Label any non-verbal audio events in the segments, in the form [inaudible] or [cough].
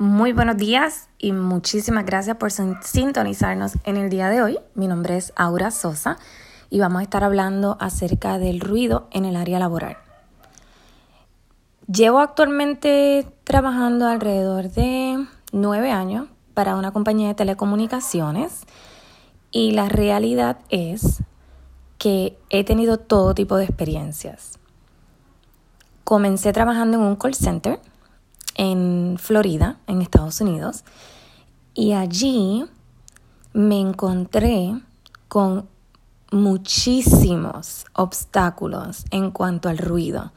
Muy buenos días y muchísimas gracias por sintonizarnos en el día de hoy. Mi nombre es Aura Sosa y vamos a estar hablando acerca del ruido en el área laboral. Llevo actualmente trabajando alrededor de nueve años para una compañía de telecomunicaciones y la realidad es que he tenido todo tipo de experiencias. Comencé trabajando en un call center en Florida, en Estados Unidos, y allí me encontré con muchísimos obstáculos en cuanto al ruido.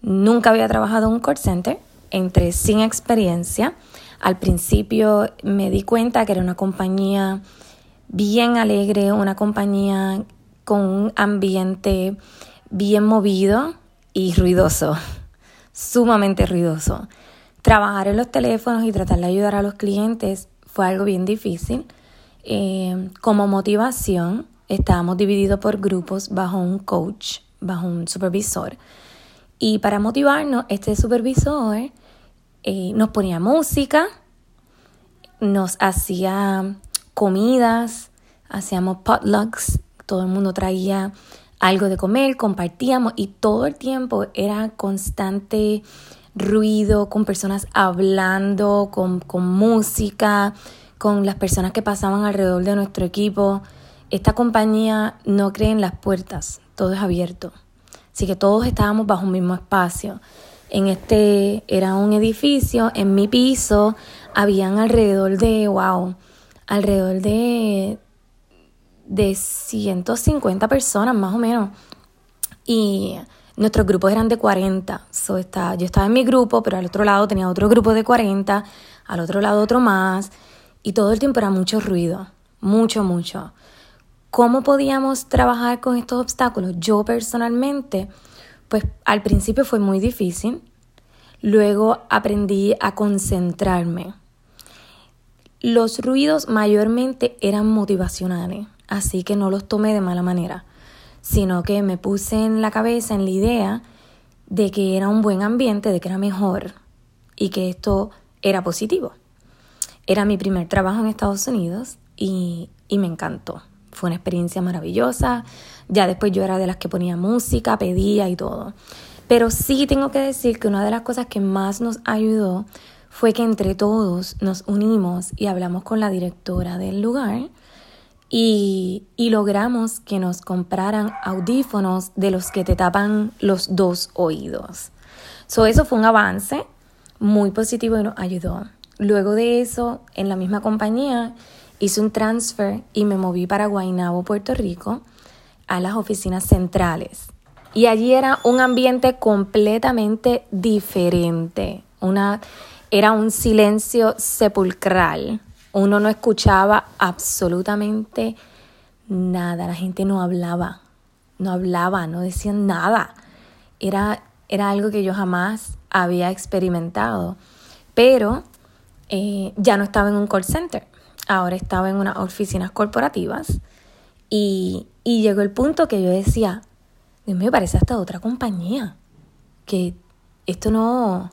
Nunca había trabajado en un call center, entré sin experiencia. Al principio me di cuenta que era una compañía bien alegre, una compañía con un ambiente bien movido y ruidoso, sumamente ruidoso. Trabajar en los teléfonos y tratar de ayudar a los clientes fue algo bien difícil. Eh, como motivación, estábamos divididos por grupos bajo un coach, bajo un supervisor. Y para motivarnos, este supervisor eh, nos ponía música, nos hacía comidas, hacíamos potlucks, todo el mundo traía algo de comer, compartíamos y todo el tiempo era constante ruido, con personas hablando, con, con música, con las personas que pasaban alrededor de nuestro equipo. Esta compañía no cree en las puertas, todo es abierto. Así que todos estábamos bajo un mismo espacio. En este era un edificio, en mi piso habían alrededor de, wow, alrededor de, de 150 personas más o menos. Y Nuestros grupos eran de 40. So está, yo estaba en mi grupo, pero al otro lado tenía otro grupo de 40, al otro lado otro más. Y todo el tiempo era mucho ruido, mucho, mucho. ¿Cómo podíamos trabajar con estos obstáculos? Yo personalmente, pues al principio fue muy difícil. Luego aprendí a concentrarme. Los ruidos mayormente eran motivacionales, así que no los tomé de mala manera sino que me puse en la cabeza, en la idea de que era un buen ambiente, de que era mejor y que esto era positivo. Era mi primer trabajo en Estados Unidos y, y me encantó. Fue una experiencia maravillosa. Ya después yo era de las que ponía música, pedía y todo. Pero sí tengo que decir que una de las cosas que más nos ayudó fue que entre todos nos unimos y hablamos con la directora del lugar y, logramos que nos compraran audífonos de los que te tapan los dos oídos. So, eso fue un avance muy positivo y nos ayudó. Luego de eso, en la misma compañía, hice un transfer y me moví para Guaynabo, Puerto Rico, a las oficinas centrales. Y allí era un ambiente completamente diferente. Era un silencio sepulcral uno no escuchaba absolutamente nada, la gente no hablaba, no hablaba, no decían nada. Era, era algo que yo jamás había experimentado, pero eh, ya no estaba en un call center, ahora estaba en unas oficinas corporativas y, y llegó el punto que yo decía, Dios mío, parece hasta otra compañía, que esto no,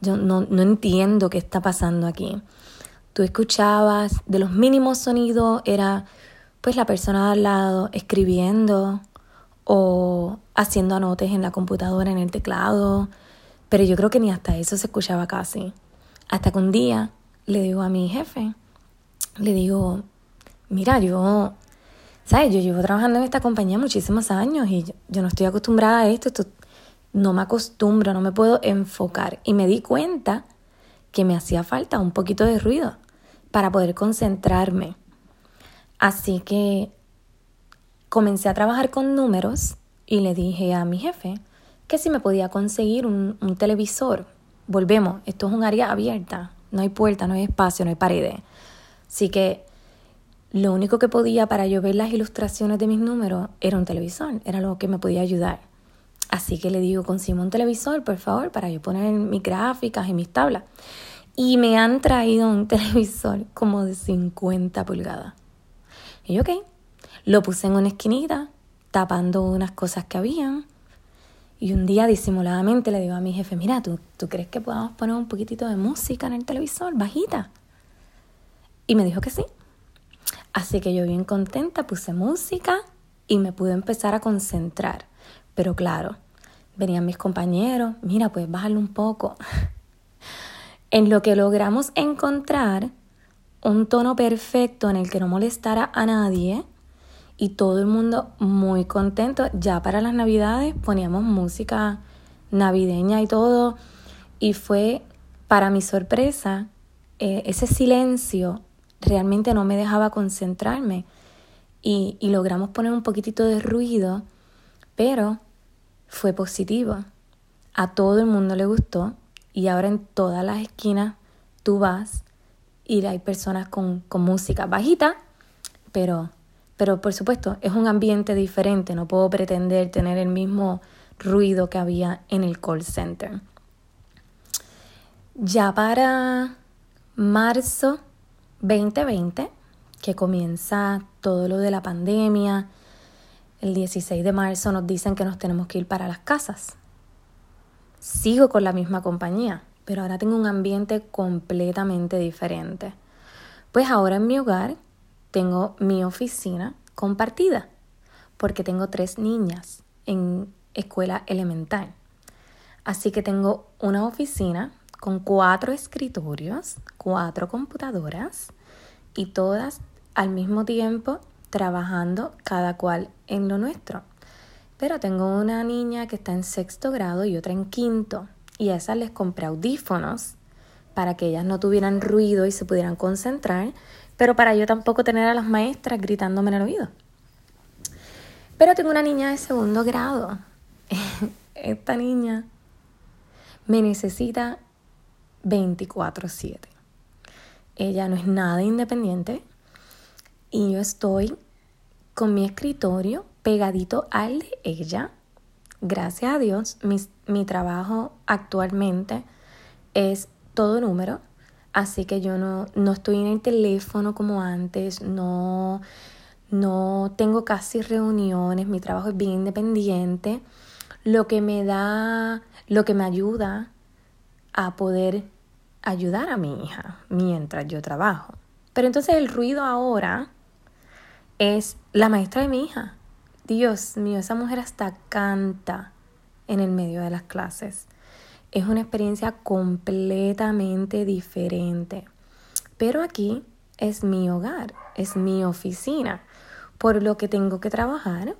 yo no, no entiendo qué está pasando aquí. Tú escuchabas de los mínimos sonidos, era pues la persona de al lado escribiendo o haciendo anotes en la computadora, en el teclado, pero yo creo que ni hasta eso se escuchaba casi. Hasta que un día le digo a mi jefe, le digo, mira, yo, ¿sabes? Yo llevo trabajando en esta compañía muchísimos años y yo, yo no estoy acostumbrada a esto, esto no me acostumbro, no me puedo enfocar. Y me di cuenta que me hacía falta un poquito de ruido para poder concentrarme. Así que comencé a trabajar con números y le dije a mi jefe que si me podía conseguir un, televisor. Volvemos, esto es un área abierta, no hay puerta, no hay espacio, no hay paredes. Así que lo único que podía para yo ver las ilustraciones de mis números era un televisor, era lo que me podía ayudar. Así que le digo, consigo un televisor, por favor, para yo poner mis gráficas y mis tablas. Y me han traído un [laughs] televisor como de 50 pulgadas. Y yo, ok, lo puse en una esquinita, tapando unas cosas que habían. Y un día disimuladamente le digo a mi jefe, mira, ¿tú, ¿tú crees que podamos poner un poquitito de música en el televisor, bajita? Y me dijo que sí. Así que yo bien contenta puse música y me pude empezar a concentrar. Pero claro, venían mis compañeros, mira, pues bájalo un poco. [laughs] en lo que logramos encontrar un tono perfecto en el que no molestara a nadie y todo el mundo muy contento. Ya para las navidades poníamos música navideña y todo y fue para mi sorpresa eh, ese silencio realmente no me dejaba concentrarme y, y logramos poner un poquitito de ruido, pero fue positivo. A todo el mundo le gustó y ahora en todas las esquinas tú vas y hay personas con, con música bajita, pero, pero por supuesto es un ambiente diferente, no puedo pretender tener el mismo ruido que había en el call center. Ya para marzo 2020, que comienza todo lo de la pandemia, el 16 de marzo nos dicen que nos tenemos que ir para las casas. Sigo con la misma compañía, pero ahora tengo un ambiente completamente diferente. Pues ahora en mi hogar tengo mi oficina compartida, porque tengo tres niñas en escuela elemental. Así que tengo una oficina con cuatro escritorios, cuatro computadoras y todas al mismo tiempo trabajando cada cual en lo nuestro. Pero tengo una niña que está en sexto grado y otra en quinto, y a esas les compré audífonos para que ellas no tuvieran ruido y se pudieran concentrar, pero para yo tampoco tener a las maestras gritándome en el oído. Pero tengo una niña de segundo grado. [laughs] Esta niña me necesita 24/7. Ella no es nada independiente, y yo estoy con mi escritorio pegadito al de ella. Gracias a Dios, mi, trabajo actualmente es todo número, así que yo no, no estoy en el teléfono como antes, no, no tengo casi reuniones, mi trabajo es bien independiente, lo que me da, lo que me ayuda a poder ayudar a mi hija mientras yo trabajo. Pero entonces el ruido ahora es la maestra de mi hija. Dios mío, esa mujer hasta canta en el medio de las clases. Es una experiencia completamente diferente. Pero aquí es mi hogar, es mi oficina, por lo que tengo que trabajar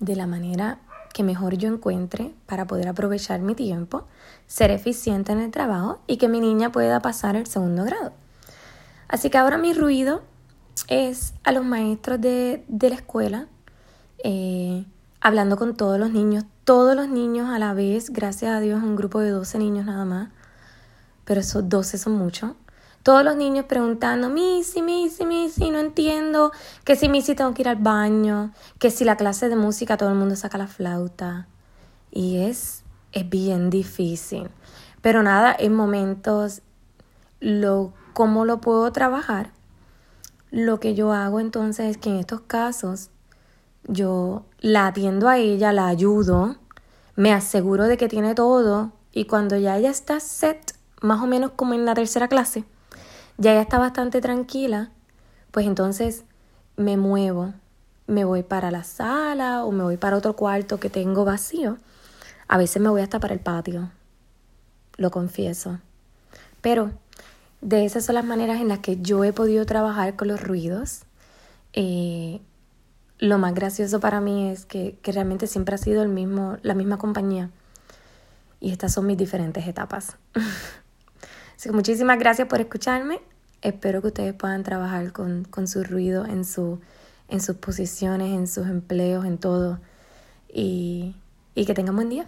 de la manera que mejor yo encuentre para poder aprovechar mi tiempo, ser eficiente en el trabajo y que mi niña pueda pasar el segundo grado. Así que ahora mi ruido es a los maestros de, la escuela, eh, hablando con todos los niños, todos los niños a la vez, gracias a Dios, un grupo de 12 niños nada más, pero esos 12 son muchos. Todos los niños preguntando, Missy, Missy, Missy, no entiendo, que si Missy tengo que ir al baño, que si la clase de música todo el mundo saca la flauta. Y es, es bien difícil. Pero nada, en momentos, lo, ¿cómo lo puedo trabajar? Lo que yo hago entonces es que en estos casos yo la atiendo a ella, la ayudo, me aseguro de que tiene todo y cuando ya ella está set, más o menos como en la tercera clase, ya ella está bastante tranquila, pues entonces me muevo, me voy para la sala o me voy para otro cuarto que tengo vacío. A veces me voy hasta para el patio, lo confieso. Pero de esas son las maneras en las que yo he podido trabajar con los ruidos. Eh, lo más gracioso para mí es que, que, realmente siempre ha sido el mismo, la misma compañía. Y estas son mis diferentes etapas. [laughs] Así que muchísimas gracias por escucharme. Espero que ustedes puedan trabajar con, con su ruido en, su, en sus posiciones, en sus empleos, en todo. Y, y que tengan buen día.